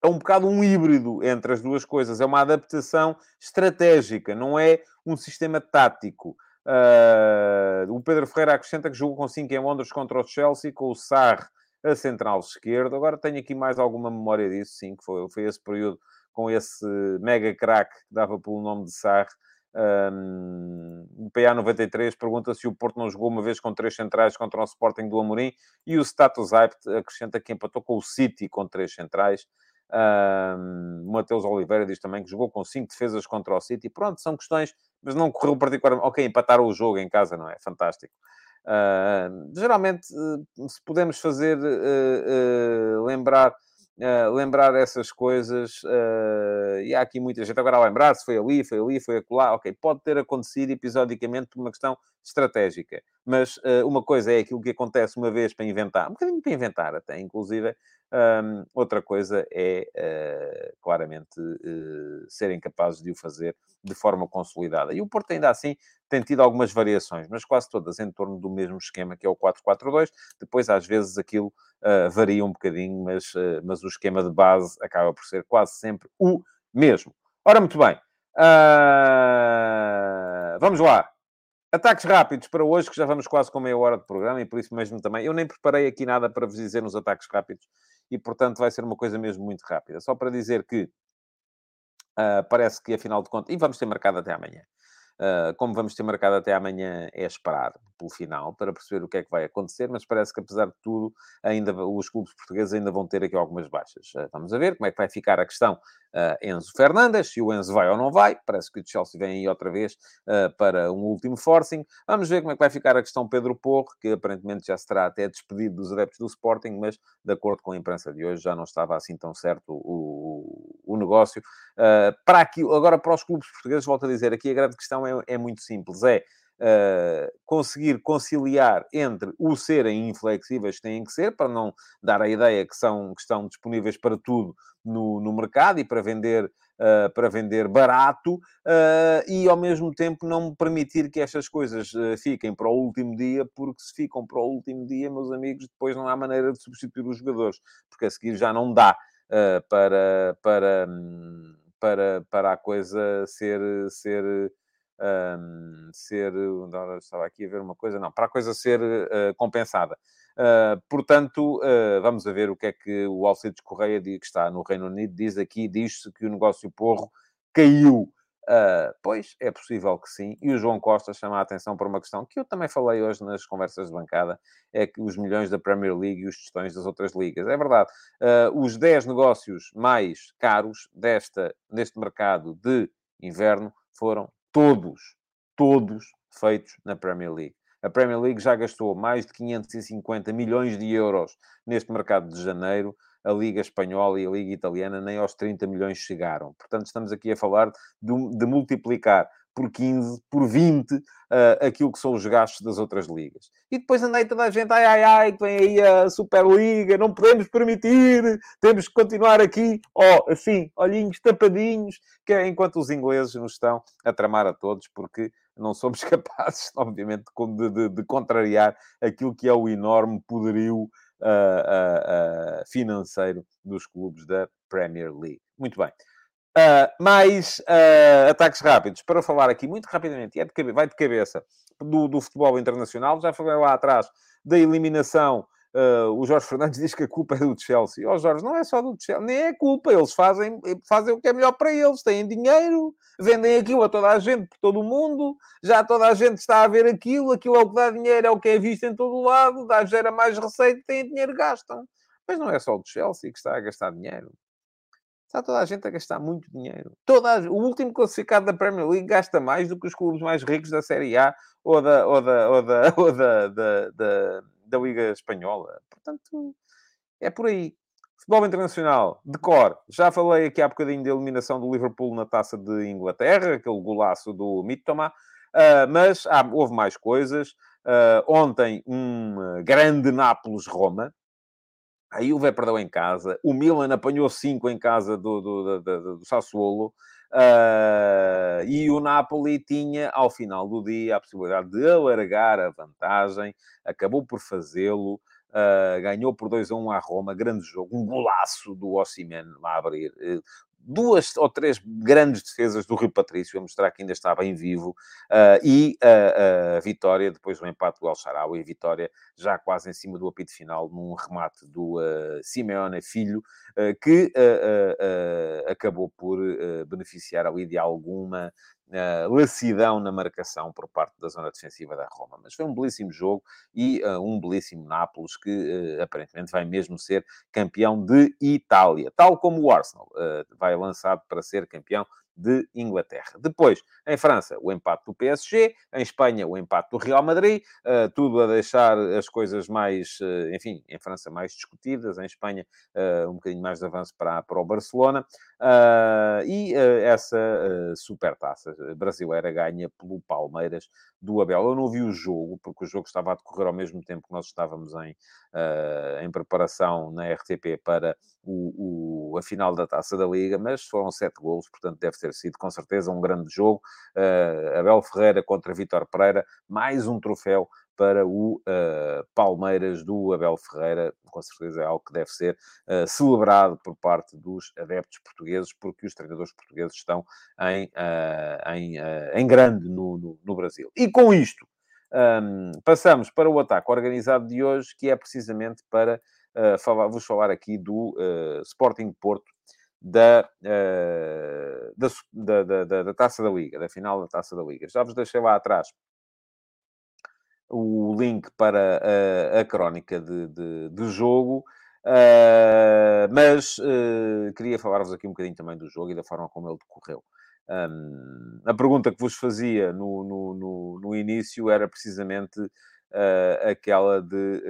é um bocado um híbrido entre as duas coisas. É uma adaptação estratégica, não é um sistema tático. Uh, o Pedro Ferreira acrescenta que jogou com 5 em Londres contra o Chelsea, com o Sarre a central esquerdo. Agora tenho aqui mais alguma memória disso, sim, que foi, foi esse período com esse mega craque que dava pelo nome de Sarre. Um, o PA 93 pergunta se o Porto não jogou uma vez com três centrais contra o Sporting do Amorim e o Status Hype acrescenta que empatou com o City com três centrais. Um, Mateus Oliveira diz também que jogou com cinco defesas contra o City. Pronto, são questões, mas não correu particularmente. Ok, empataram o jogo em casa, não é? Fantástico. Uh, geralmente, uh, se podemos fazer uh, lembrar, lembrar essas coisas, e há aqui muita gente agora a lembrar se foi ali, foi ali, foi acolá, ok, pode ter acontecido episodicamente por uma questão estratégica, mas uma coisa é aquilo que acontece uma vez para inventar, um bocadinho para inventar até, inclusive, um, outra coisa é, uh, claramente, uh, serem capazes de o fazer de forma consolidada. E o Porto, ainda assim, tem tido algumas variações, mas quase todas em torno do mesmo esquema, que é o 4-4-2. Depois, às vezes, aquilo uh, varia um bocadinho, mas, mas o esquema de base acaba por ser quase sempre o mesmo. Ora, muito bem. vamos lá. Ataques rápidos para hoje, que já vamos quase com meia hora de programa, e por isso mesmo também. Eu nem preparei aqui nada para vos dizer nos ataques rápidos e, portanto, vai ser uma coisa mesmo muito rápida. Só para dizer que uh, parece que, afinal de contas, e vamos ter marcado até amanhã. Uh, como vamos ter marcado até amanhã, é esperar pelo final para perceber o que é que vai acontecer, mas parece que, apesar de tudo, ainda os clubes portugueses ainda vão ter aqui algumas baixas. Uh, vamos a ver como é que vai ficar a questão Enzo Fernandes, se o Enzo vai ou não vai. Parece que o Chelsea vem aí outra vez para um último forcing. Vamos ver como é que vai ficar a questão Pedro Porro, que aparentemente já será até despedido dos adeptos do Sporting, mas, de acordo com a imprensa de hoje, já não estava assim tão certo o, o, o negócio. para aqui, agora, para os clubes portugueses, volto a dizer, aqui a grande questão é, é muito simples. É uh, conseguir conciliar entre o serem inflexíveis que têm que ser, para não dar a ideia que, são, que estão disponíveis para tudo no, no mercado e para vender Uh, para vender barato uh, e ao mesmo tempo não permitir que estas coisas uh, fiquem para o último dia, porque se ficam para o último dia, meus amigos, depois não há maneira de substituir os jogadores, porque a seguir já não dá para, para, hum, para, para a coisa ser, ser um, ser. Estava aqui a ver uma coisa, não, para a coisa ser uh, compensada. Uh, portanto, uh, vamos ver o que é que o Alcides Correia, que está no Reino Unido, diz aqui. Diz-se que o negócio porro caiu. Uh, pois, é possível que sim. E o João Costa chama a atenção para uma questão que eu também falei hoje nas conversas de bancada, é que os milhões da Premier League e os tostões das outras ligas. É verdade. Uh, os 10 negócios mais caros desta, neste mercado de inverno foram todos, todos feitos na Premier League. A Premier League já gastou mais de 550 milhões de euros neste mercado de janeiro. A Liga Espanhola e a Liga Italiana nem aos 30 milhões chegaram. Portanto, estamos aqui a falar de, de multiplicar por 15, por 20, uh, aquilo que são os gastos das outras ligas. E depois andei toda a gente, ai, ai, ai, que vem aí a Superliga, não podemos permitir, temos que continuar aqui, ó, oh, assim, olhinhos tapadinhos, que é enquanto os ingleses nos estão a tramar a todos, porque não somos capazes, obviamente, de, de, de contrariar aquilo que é o enorme poderio uh, uh, financeiro dos clubes da Premier League. Muito bem. Uh, mais uh, ataques rápidos, para falar aqui muito rapidamente, é de vai de cabeça do, do futebol internacional. Já falei lá atrás da eliminação Uh, o Jorge Fernandes diz que a culpa é do Chelsea. Ó oh, Jorge, não é só do Chelsea, nem é culpa. Eles fazem, fazem o que é melhor para eles. Têm dinheiro, vendem aquilo a toda a gente, por todo o mundo. Já toda a gente está a ver aquilo. Aquilo é o que dá dinheiro, é o que é visto em todo o lado. Dá, gera mais receita, têm dinheiro, gastam. Mas não é só o Chelsea que está a gastar dinheiro. Está toda a gente a gastar muito dinheiro. Toda a... O último classificado da Premier League gasta mais do que os clubes mais ricos da Série A ou da, ou da, ou da, ou da, da, da da Liga Espanhola. Portanto, é por aí. Futebol internacional, de cor. Já falei aqui há bocadinho da eliminação do Liverpool na taça de Inglaterra, aquele golaço do Mitoma. Uh, mas ah, houve mais coisas. Uh, ontem, um grande Nápoles-Roma. A Juve perdeu em casa. O Milan apanhou 5 em casa do, do, do, do Sassuolo. Uh, e o Napoli tinha, ao final do dia, a possibilidade de alargar a vantagem, acabou por fazê-lo, uh, ganhou por 2 a 1 à Roma, grande jogo, um golaço do lá a abrir. Uh, duas ou três grandes defesas do Rio Patrício, a mostrar que ainda está bem vivo, uh, e a, a vitória, depois do empate do El Sharawi, a vitória já quase em cima do apito final, num remate do uh, Simeone Filho, uh, que acabou por beneficiar ali de alguma uh, lassidão na marcação por parte da zona defensiva da Roma. Mas foi um belíssimo jogo e uh, um belíssimo Nápoles que uh, aparentemente vai mesmo ser campeão de Itália, tal como o Arsenal vai lançado para ser campeão de Inglaterra. Depois, em França, o empate do PSG, em Espanha, o empate do Real Madrid, uh, tudo a deixar as coisas mais, uh, enfim, em França mais discutidas, em Espanha uh, um bocadinho mais de avanço para, para o Barcelona, e essa super taça brasileira ganha pelo Palmeiras do Abel. Eu não vi o jogo, porque o jogo estava a decorrer ao mesmo tempo que nós estávamos em, em preparação na RTP para o, o, a final da Taça da Liga, mas foram sete golos, portanto deve ter sido com certeza um grande jogo. Uh, Abel Ferreira contra Vitor Pereira, mais um troféu para o uh, Palmeiras do Abel Ferreira, com certeza é algo que deve ser uh, celebrado por parte dos adeptos portugueses, porque os treinadores portugueses estão em, uh, em, em grande no, no, no, Brasil. E com isto, um, passamos para o ataque organizado de hoje, que é precisamente para falar, vos falar aqui do Sporting Porto, da, uh, da, da, da, da, Taça da Liga, da final da Taça da Liga. Já vos deixei lá atrás o link para a, a crónica de, de, de jogo, uh, mas uh, queria falar-vos aqui um bocadinho também do jogo e da forma como ele decorreu. Um, a pergunta que vos fazia no, no, no, no início era precisamente aquela de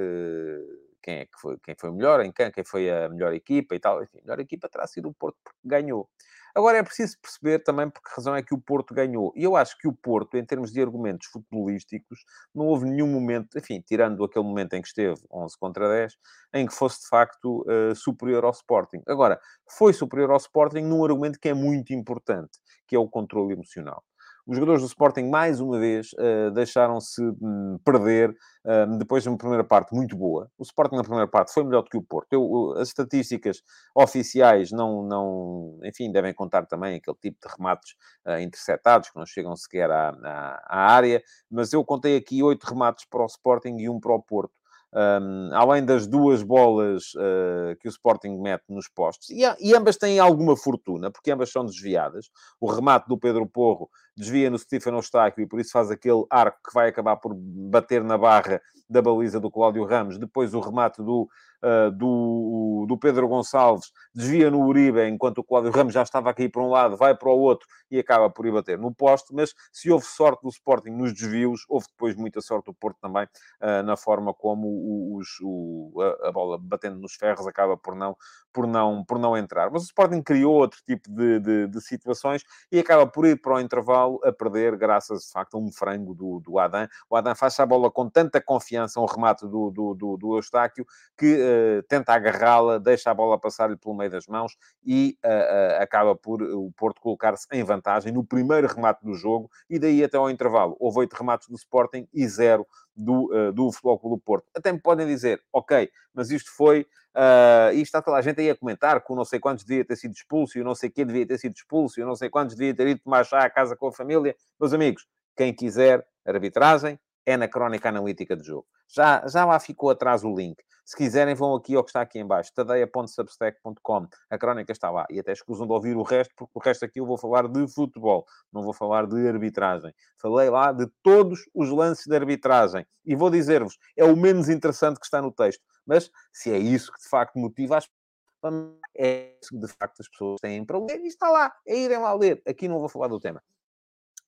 quem é que foi, quem foi melhor, em quem, quem foi a melhor equipa e tal. Enfim, a melhor equipa terá sido o Porto, porque ganhou. Agora é preciso perceber também por que razão é que o Porto ganhou. E eu acho que o Porto, em termos de argumentos futebolísticos, não houve nenhum momento, enfim, tirando aquele momento em que esteve 11 contra 10, em que fosse de facto uh, superior ao Sporting. Agora, foi superior ao Sporting num argumento que é muito importante, que é o controle emocional. Os jogadores do Sporting, mais uma vez, uh, deixaram-se um, perder uh, depois de uma primeira parte muito boa. O Sporting, na primeira parte, foi melhor do que o Porto. Eu, as estatísticas oficiais não, não, enfim, devem contar também aquele tipo de remates uh, interceptados, que não chegam sequer à, à, à área, mas eu contei aqui oito remates para o Sporting e um para o Porto. Um, além das duas bolas uh, que o Sporting mete nos postos, e, e, ambas têm alguma fortuna, porque ambas são desviadas. O remate do Pedro Porro desvia no Stefano Eustáquio e por isso faz aquele arco que vai acabar por bater na barra da baliza do Cláudio Ramos. Depois o remate do uh, do, do Pedro Gonçalves, desvia no Uribe, enquanto o Cláudio Ramos já estava aqui para um lado, vai para o outro e acaba por ir bater no poste. Mas se houve sorte do Sporting nos desvios, houve depois muita sorte do Porto também uh, na forma como os, o, a, a, bola batendo nos ferros acaba por não, por não, por não entrar. Mas o Sporting criou outro tipo de, de, de situações e acaba por ir para o intervalo a perder, graças de facto a um frango do, do Adam. O Adam faz a bola com tanta confiança, um remate do, do, do, do Eustáquio, que uh, tenta agarrá-la, deixa a bola passar-lhe pelo meio das mãos e uh, acaba por o Porto colocar-se em vantagem no primeiro remate do jogo e daí até ao intervalo. Houve oito remates do Sporting e zero do, do Futebol Clube do Porto. Até me podem dizer, ok, mas isto foi... Uh, e está toda a gente aí a comentar que o não sei quantos devia ter sido expulso e o não sei quem devia ter sido expulso e o não sei quantos devia ter ido tomar chá à casa com a família. Meus amigos, quem quiser arbitragem, é na crónica analítica do jogo. Já, já lá ficou atrás o link. Se quiserem, vão aqui ao que está aqui em baixo, tadeia.substack.com. A crónica está lá. E até escusam de ouvir o resto, porque o resto aqui eu vou falar de futebol. Não vou falar de arbitragem. Falei lá de todos os lances de arbitragem. E vou dizer-vos, é o menos interessante que está no texto. Mas, se é isso que de facto motiva as é isso que de facto as pessoas têm para ler, e está lá, é irem lá ler. Aqui não vou falar do tema.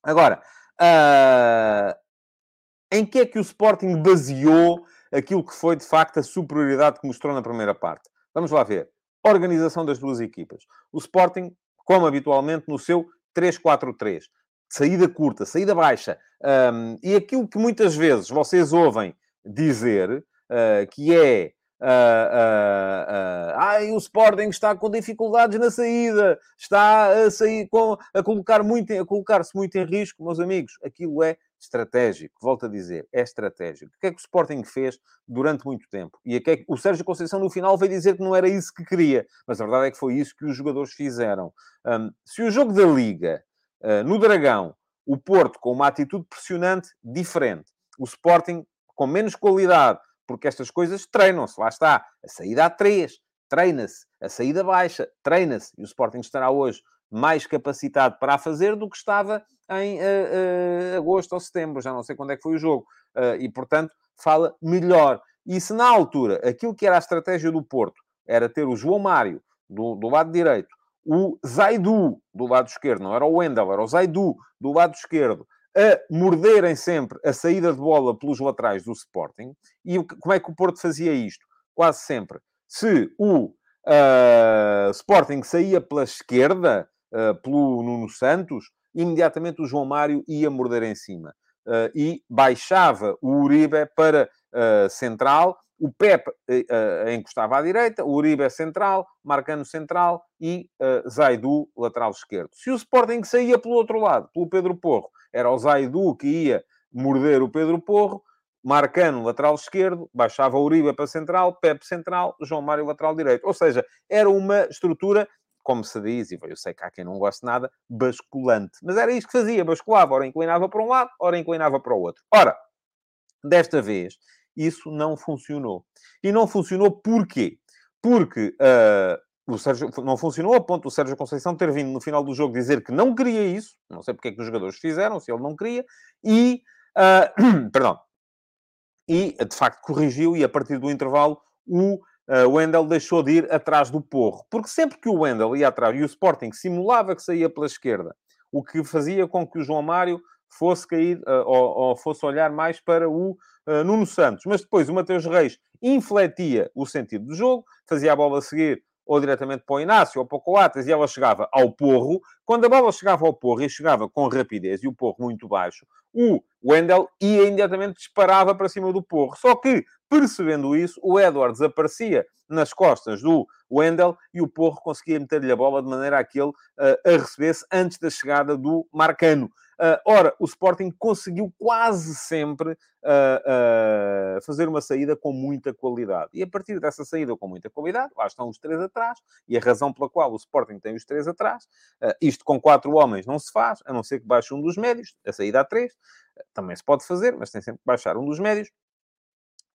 Agora, uh, em que é que o Sporting baseou aquilo que foi, de facto, a superioridade que mostrou na primeira parte? Vamos lá ver. Organização das duas equipas. O Sporting, como habitualmente, no seu 3-4-3. Saída curta, saída baixa. Um, e aquilo que muitas vezes vocês ouvem dizer, uh, que é Uh, uh, uh, o Sporting está com dificuldades na saída, está a sair com a colocar muito, a colocar-se muito em risco, meus amigos. Aquilo é estratégico, volto a dizer, é estratégico. O que é que o Sporting fez durante muito tempo? E é que o Sérgio Conceição no final veio dizer que não era isso que queria, mas a verdade é que foi isso que os jogadores fizeram. Um, se o jogo da Liga, uh, no Dragão, o Porto com uma atitude pressionante diferente, o Sporting com menos qualidade, porque estas coisas treinam-se, lá está, a saída a três, treina-se, a saída baixa, treina-se, e o Sporting estará hoje mais capacitado para a fazer do que estava em uh, uh, agosto ou setembro, já não sei quando é que foi o jogo. Uh, e, portanto, fala melhor. E se na altura aquilo que era a estratégia do Porto era ter o João Mário do, do lado direito, o Zaidu do lado esquerdo, não era o Wendel, era o Zaidu do lado esquerdo, a morderem sempre a saída de bola pelos laterais do Sporting. E como é que o Porto fazia isto? Quase sempre. Se o uh, Sporting saía pela esquerda, pelo Nuno Santos, imediatamente o João Mário ia morder em cima. Uh, e baixava o Uribe para uh, central, o Pepe encostava à direita, o Uribe central, Marcano central e Zaidu lateral esquerdo. Se o Sporting saía pelo outro lado, pelo Pedro Porro, era o Zaidu que ia morder o Pedro Porro, Marcano, lateral esquerdo, baixava o Uribe para central, Pepe central, João Mário lateral direito. Ou seja, era uma estrutura como se diz, e eu sei que há quem não goste nada, basculante. Mas era isto que fazia, basculava, ora inclinava para um lado, ora inclinava para o outro. Ora, desta vez, isso não funcionou. E não funcionou porquê? Porque uh, o Sérgio, não funcionou a ponto do Sérgio Conceição ter vindo no final do jogo dizer que não queria isso, não sei porque é que os jogadores fizeram, se ele não queria, e, uh, perdão, e de facto corrigiu, e a partir do intervalo, o uh, o Wendel deixou de ir atrás do Porro. Porque sempre que o Wendel ia atrás e o Sporting simulava que saía pela esquerda, o que fazia com que o João Mário fosse cair uh, ou, ou, fosse olhar mais para o uh, Nuno Santos. Mas depois o Mateus Reis infletia o sentido do jogo, fazia a bola seguir ou diretamente para o Inácio ou para o Coates e ela chegava ao Porro. Quando a bola chegava ao Porro e chegava com rapidez e o Porro muito baixo, o Wendel ia imediatamente disparava para cima do Porro. Só que Percebendo isso, o Edwards aparecia nas costas do Wendel e o Porro conseguia meter-lhe a bola de maneira a que ele uh, a recebesse antes da chegada do Marcano. Uh, ora, o Sporting conseguiu quase sempre uh, fazer uma saída com muita qualidade. E a partir dessa saída com muita qualidade, lá estão os três atrás, e a razão pela qual o Sporting tem os três atrás, isto com quatro homens não se faz, a não ser que baixe um dos médios, a saída a três, também se pode fazer, mas tem sempre que baixar um dos médios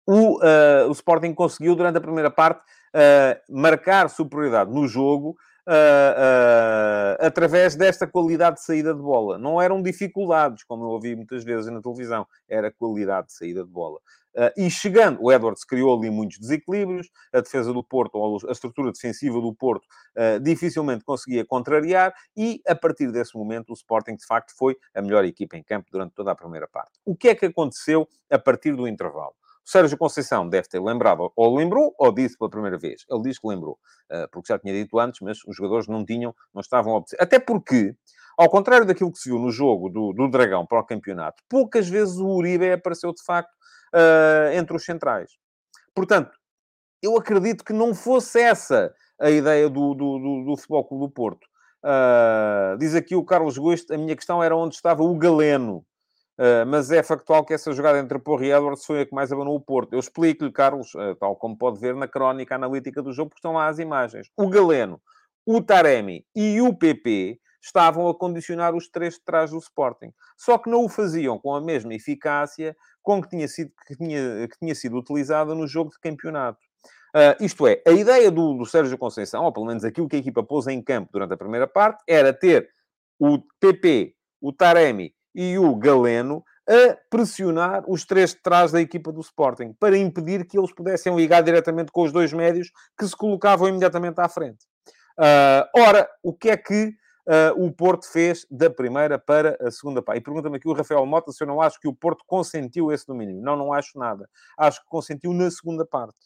o, uh, o Sporting conseguiu, durante a primeira parte, uh, marcar superioridade no jogo uh, através desta qualidade de saída de bola. Não eram dificuldades, como eu ouvi muitas vezes na televisão, era qualidade de saída de bola. e chegando, o Edwards criou ali muitos desequilíbrios, a defesa do Porto, ou a estrutura defensiva do Porto, dificilmente conseguia contrariar, e a partir desse momento o Sporting, de facto, foi a melhor equipa em campo durante toda a primeira parte. O que é que aconteceu a partir do intervalo? Sérgio Conceição deve ter lembrado, ou lembrou, ou disse pela primeira vez. Ele diz que lembrou, eh, porque já tinha dito antes, mas os jogadores não tinham, não estavam. Até porque, ao contrário daquilo que se viu no jogo do, do Dragão para o campeonato, poucas vezes o Uribe apareceu de facto uh, entre os centrais. Portanto, eu acredito que não fosse essa a ideia do, do, do, do Futebol Clube do Porto. Uh, diz aqui o Carlos Gosto, a minha questão era onde estava o Galeno. Uh, mas é factual que essa jogada entre Porro e Edwards foi a que mais abanou o Porto. Eu explico-lhe, Carlos, uh, tal como pode ver na crónica analítica do jogo, porque estão lá as imagens. O Galeno, o Taremi e o PP estavam a condicionar os três de trás do Sporting. Só que não o faziam com a mesma eficácia com que tinha sido, que tinha, que tinha sido utilizada no jogo de campeonato. Uh, isto é, a ideia do, do Sérgio Conceição, ou pelo menos aquilo que a equipa pôs em campo durante a primeira parte, era ter o PP, o Taremi e o Galeno a pressionar os três de trás da equipa do Sporting, para impedir que eles pudessem ligar diretamente com os dois médios que se colocavam imediatamente à frente. Uh, ora, o que é que uh, o Porto fez da primeira para a segunda parte? E pergunta-me aqui o Rafael Mota se eu não acho que o Porto consentiu esse domínio. Não, não acho nada. Acho que consentiu na segunda parte.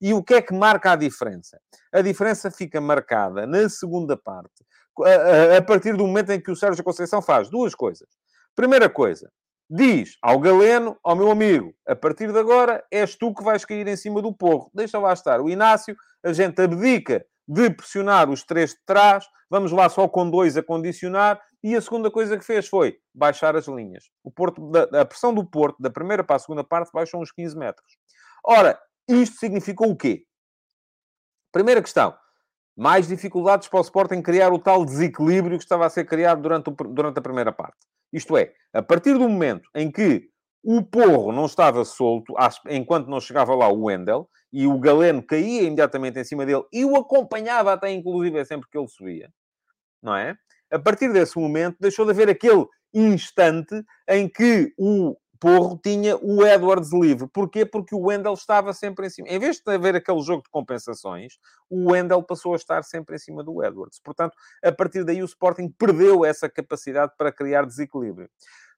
E o que é que marca a diferença? A diferença fica marcada na segunda parte, a, a, a partir do momento em que o Sérgio Conceição faz duas coisas. Primeira coisa, diz ao Galeno, ao meu amigo, a partir de agora és tu que vais cair em cima do porro. Deixa lá estar o Inácio, a gente abdica de pressionar os três de trás, vamos lá só com dois a condicionar, e a segunda coisa que fez foi baixar as linhas. O Porto, a pressão do Porto, da primeira para a segunda parte, baixou uns 15 metros. Ora, isto significou o quê? Primeira questão, mais dificuldades para o Sporting criar o tal desequilíbrio que estava a ser criado durante, o, durante a primeira parte. Isto é, a partir do momento em que o Porro não estava solto, enquanto não chegava lá o Wendel, e o Galeno caía imediatamente em cima dele e o acompanhava até, inclusive, sempre que ele subia, não é? A partir desse momento, deixou de haver aquele instante em que o Porro tinha o Edwards livre. Porquê? Porque o Wendel estava sempre em cima. Em vez de haver aquele jogo de compensações, o Wendel passou a estar sempre em cima do Edwards. Portanto, a partir daí o Sporting perdeu essa capacidade para criar desequilíbrio.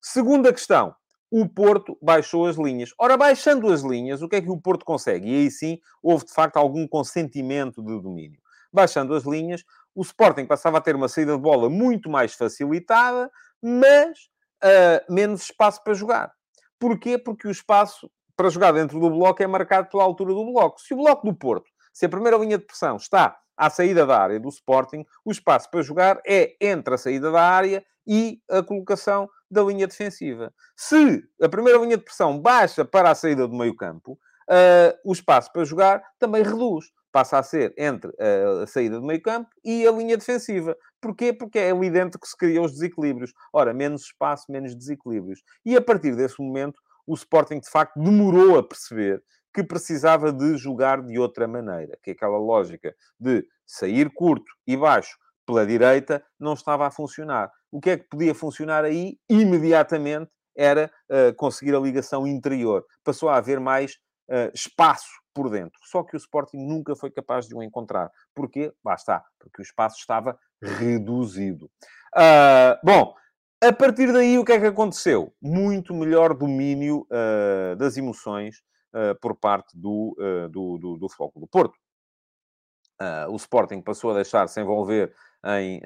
Segunda questão. O Porto baixou as linhas. Ora, baixando as linhas, o que é que o Porto consegue? E aí sim, houve de facto algum consentimento de domínio. Baixando as linhas, o Sporting passava a ter uma saída de bola muito mais facilitada, mas uh, menos espaço para jogar. Porquê? Porque o espaço para jogar dentro do bloco é marcado pela altura do bloco. Se o bloco do Porto, se a primeira linha de pressão está à saída da área do Sporting, o espaço para jogar é entre a saída da área e a colocação da linha defensiva. Se a primeira linha de pressão baixa para a saída do meio-campo, uh, o espaço para jogar também reduz. Passa a ser entre a saída do meio-campo e a linha defensiva. Porquê? Porque é evidente que se criam os desequilíbrios. Ora, menos espaço, menos desequilíbrios. E a partir desse momento, o Sporting, de facto, demorou a perceber que precisava de jogar de outra maneira. Que aquela lógica de sair curto e baixo pela direita não estava a funcionar. O que é que podia funcionar aí? Imediatamente era uh, conseguir a ligação interior. Passou a haver mais uh, espaço por dentro. Só que o Sporting nunca foi capaz de o encontrar. Porquê? Lá está. Porque o espaço estava reduzido. Uh, bom, a partir daí, o que é que aconteceu? Muito melhor domínio uh, das emoções uh, por parte do, do, do, do Futebol do Porto. o Sporting passou a deixar-se envolver em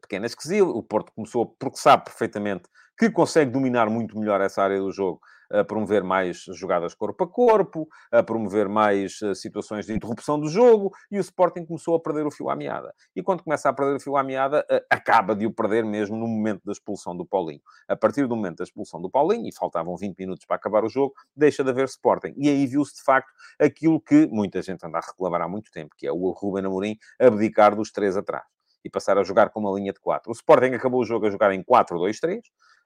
pequenas quesilhas. O Porto começou, porque sabe perfeitamente que consegue dominar muito melhor essa área do jogo, a promover mais jogadas corpo a corpo, a promover mais uh, situações de interrupção do jogo, e o Sporting começou a perder o fio à meada. E quando começa a perder o fio à meada, uh, acaba de o perder mesmo no momento da expulsão do Paulinho. A partir do momento da expulsão do Paulinho, e faltavam 20 minutos para acabar o jogo, deixa de haver Sporting. E aí viu-se, de facto, aquilo que muita gente anda a reclamar há muito tempo, que é o Ruben Amorim abdicar dos três atrás e passar a jogar com uma linha de 4. O Sporting acabou o jogo a jogar em 4-2-3,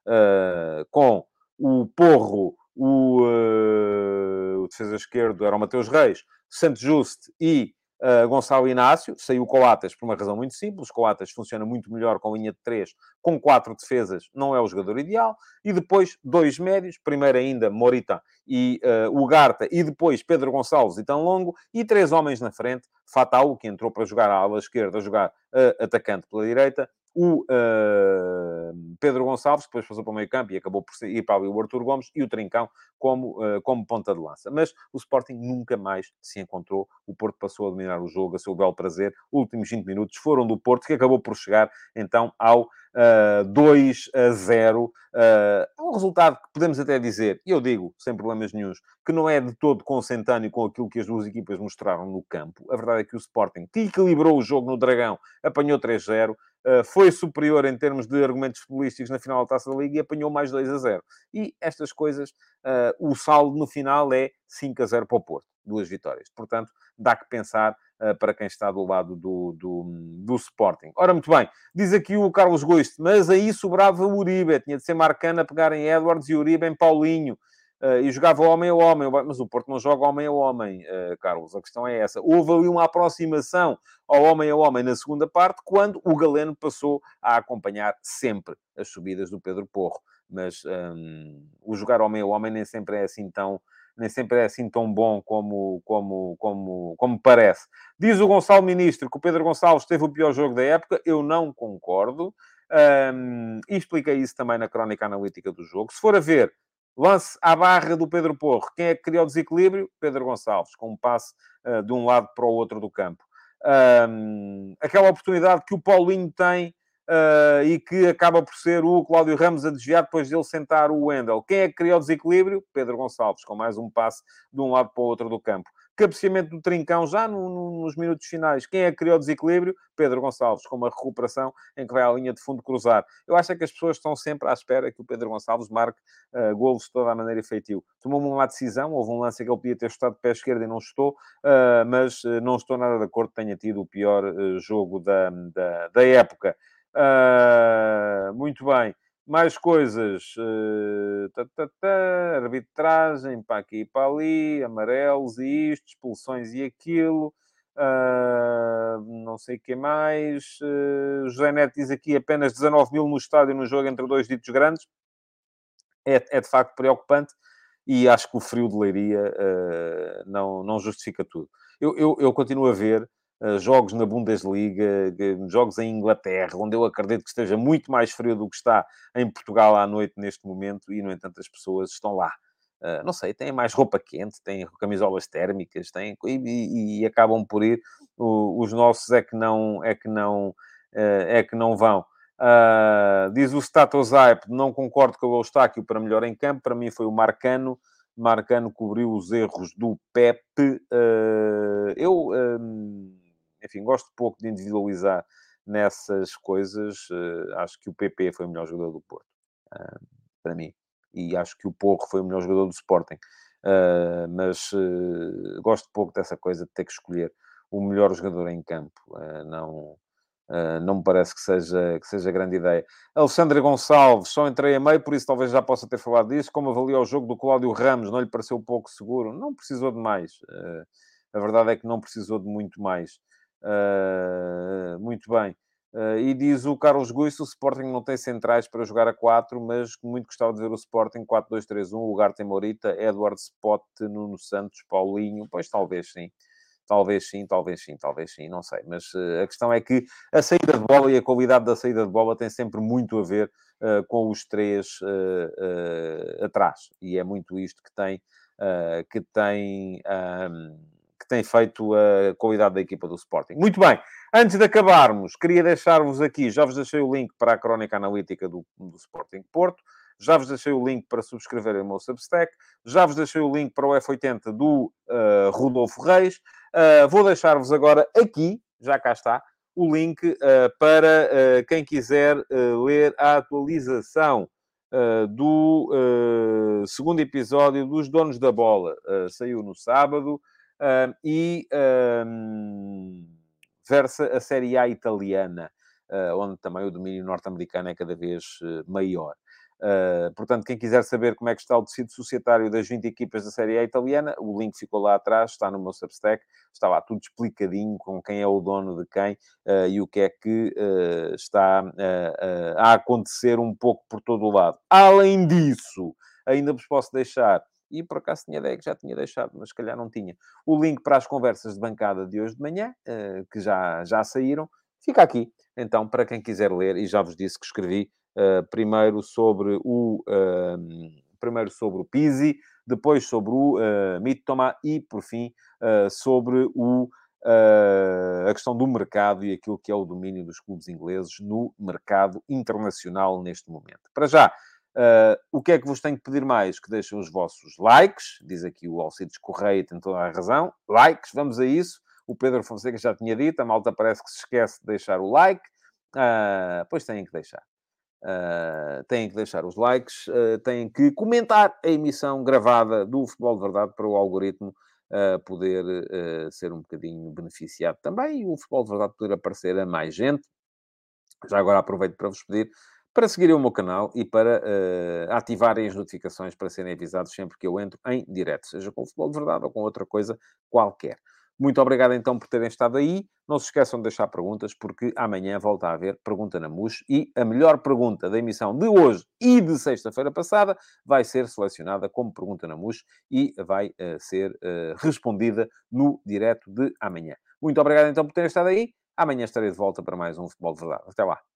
uh, com o Porro, o, uh, o defesa esquerdo era o Mateus Reis, Santos Juste e uh, Gonçalo Inácio. Saiu o Coates por uma razão muito simples. Coates funciona muito melhor com linha de 3, com quatro defesas, não é o jogador ideal. E depois dois médios, primeiro ainda Morita e uh, Ugarta, e depois Pedro Gonçalves e Tão Longo, e três homens na frente, Fatal, que entrou para jogar à ala esquerda, a jogar uh, atacante pela direita, o uh, Pedro Gonçalves, que depois passou para o meio campo e acabou por ir para ali o Arthur Gomes, e o Trincão como, uh, como ponta de lança. Mas o Sporting nunca mais se encontrou. O Porto passou a dominar o jogo a seu belo prazer. Últimos 20 minutos foram do Porto, que acabou por chegar então ao uh, 2 a 0. Uh, um resultado que podemos até dizer, e eu digo, sem problemas nenhums, que não é de todo consentâneo com aquilo que as duas equipas mostraram no campo. A verdade é que o Sporting, que equilibrou o jogo no Dragão, apanhou 3-0, eh, foi superior em termos de argumentos futbolísticos na final da Taça da Liga e apanhou mais 2 a 0. E estas coisas, uh, o saldo no final é 5 a 0 para o Porto, duas vitórias. Portanto, dá que pensar uh, para quem está do lado do, do, do, Sporting. Ora, muito bem, diz aqui o Carlos Goiste, mas aí sobrava o Uribe, tinha de ser Marcana pegar em Edwards e Uribe em Paulinho. Uh, e jogava homem a homem, mas o Porto não joga homem a homem, uh, Carlos. A questão é essa. Houve ali uma aproximação ao homem a homem na segunda parte, quando o Galeno passou a acompanhar sempre as subidas do Pedro Porro. Mas um, o jogar homem a homem nem sempre é assim tão, nem sempre é assim tão bom como, como, como, como parece. Diz o Gonçalo Ministro que o Pedro Gonçalves teve o pior jogo da época. Eu não concordo. Um, e expliquei isso também na crónica analítica do jogo. Se for a ver Lance à barra do Pedro Porro. Quem é que criou o desequilíbrio? Pedro Gonçalves, com um passe uh, de um lado para o outro do campo. Um, aquela oportunidade que o Paulinho tem uh, e que acaba por ser o Cláudio Ramos a desviar depois dele sentar o Wendel. Quem é que criou o desequilíbrio? Pedro Gonçalves, com mais um passe de um lado para o outro do campo cabeceamento do Trincão já no, no, nos minutos finais. Quem é que criou o desequilíbrio? Pedro Gonçalves, com uma recuperação em que vai à linha de fundo cruzar. Eu acho é que as pessoas estão sempre à espera que o Pedro Gonçalves marque uh, golos de toda a maneira efetivo. Tomou uma decisão, houve um lance que ele podia ter estado de pé esquerdo e não estou, uh, mas uh, não estou nada de acordo que tenha tido o pior jogo da, da, da época. muito bem mais coisas, uh, arbitragem para aqui e para ali, amarelos e isto, expulsões e aquilo, uh, não sei o que mais. Uh, José Neto diz aqui apenas 19 mil no estádio no jogo entre dois ditos grandes. É, é de facto preocupante e acho que o frio de Leiria não, não justifica tudo. Eu, eu, eu continuo a ver jogos na Bundesliga, jogos em Inglaterra, onde eu acredito que esteja muito mais frio do que está em Portugal à noite neste momento, e no entanto as pessoas estão lá. Uh, não sei, têm mais roupa quente, têm camisolas térmicas, têm, e, e, acabam por ir. Os nossos é que não, é que não, uh, é que não vão. Uh, diz o Status Hype, não concordo com o Eustáquio para melhor em campo, para mim foi o Marcano. Marcano cobriu os erros do Pepe. eu enfim, gosto pouco de individualizar nessas coisas. Uh, acho que o PP foi o melhor jogador do Porto, uh, para mim. E acho que o Porro foi o melhor jogador do Sporting. Uh, mas gosto pouco dessa coisa de ter que escolher o melhor jogador em campo. não, não me parece que seja, que seja grande ideia. Alexandre Gonçalves, só entrei a meio, por isso talvez já possa ter falado disso. Como avalia o jogo do Cláudio Ramos? Não lhe pareceu pouco seguro? Não precisou de mais. a verdade é que não precisou de muito mais. Uh, muito bem. Uh, e diz o Carlos Guiço, o Sporting não tem centrais para jogar a 4, mas muito gostava de ver o Sporting 4-2-3-1, o lugar tem Morita, Edward Spot, Nuno Santos, Paulinho, pois talvez sim. Talvez sim, talvez sim, talvez sim, não sei. Mas uh, a questão é que a saída de bola e a qualidade da saída de bola tem sempre muito a ver uh, com os três atrás. E é muito isto que tem, que tem que tem feito a qualidade da equipa do Sporting. Muito bem, antes de acabarmos, queria deixar-vos aqui, já vos deixei o link para a crónica analítica do, do Sporting Porto, já vos deixei o link para subscreverem o meu Substack, já vos deixei o link para o F80 do uh, Rodolfo Reis. Uh, vou deixar-vos agora aqui, já cá está, o link uh, para quem quiser ler a atualização do segundo episódio dos Donos da Bola. saiu no sábado. E versa a Série A italiana, uh, onde também o domínio norte-americano é cada vez uh, maior. Uh, portanto, quem quiser saber como é que está o tecido societário das 20 equipas da Série A italiana, o link ficou lá atrás, está no meu Substack, está lá tudo explicadinho com quem é o dono de quem uh, e o que é que uh, está a acontecer um pouco por todo o lado. Além disso, ainda vos posso deixar e por acaso tinha ideia que já tinha deixado, mas se calhar não tinha. O link para as conversas de bancada de hoje de manhã, uh, que já, já saíram, fica aqui. Então, para quem quiser ler, e já vos disse que escrevi uh, primeiro sobre o uh, primeiro sobre o Pisi, depois sobre o uh, Mitoma e, por fim, sobre o, a questão do mercado e aquilo que é o domínio dos clubes ingleses no mercado internacional neste momento. Para já, Uh, o que é que vos tenho que pedir mais? Que deixem os vossos likes. Diz aqui o Alcides Correia, tem toda a razão. Likes, vamos a isso. O Pedro Fonseca já tinha dito, a malta parece que se esquece de deixar o like. Uh, pois têm que deixar. Uh, têm que deixar os likes, uh, têm que comentar a emissão gravada do Futebol de Verdade para o algoritmo uh, poder ser um bocadinho beneficiado também e o Futebol de Verdade poder aparecer a mais gente. Já agora aproveito para vos pedir para seguirem o meu canal e para ativarem as notificações para serem avisados sempre que eu entro em direto, seja com o Futebol de Verdade ou com outra coisa qualquer. Muito obrigado então por terem estado aí. Não se esqueçam de deixar perguntas, porque amanhã volta a haver Pergunta na MUS e a melhor pergunta da emissão de hoje e de sexta-feira passada vai ser selecionada como Pergunta na MUS e vai uh, ser uh, respondida no direto de amanhã. Muito obrigado então por terem estado aí. Amanhã estarei de volta para mais um Futebol de Verdade. Até lá.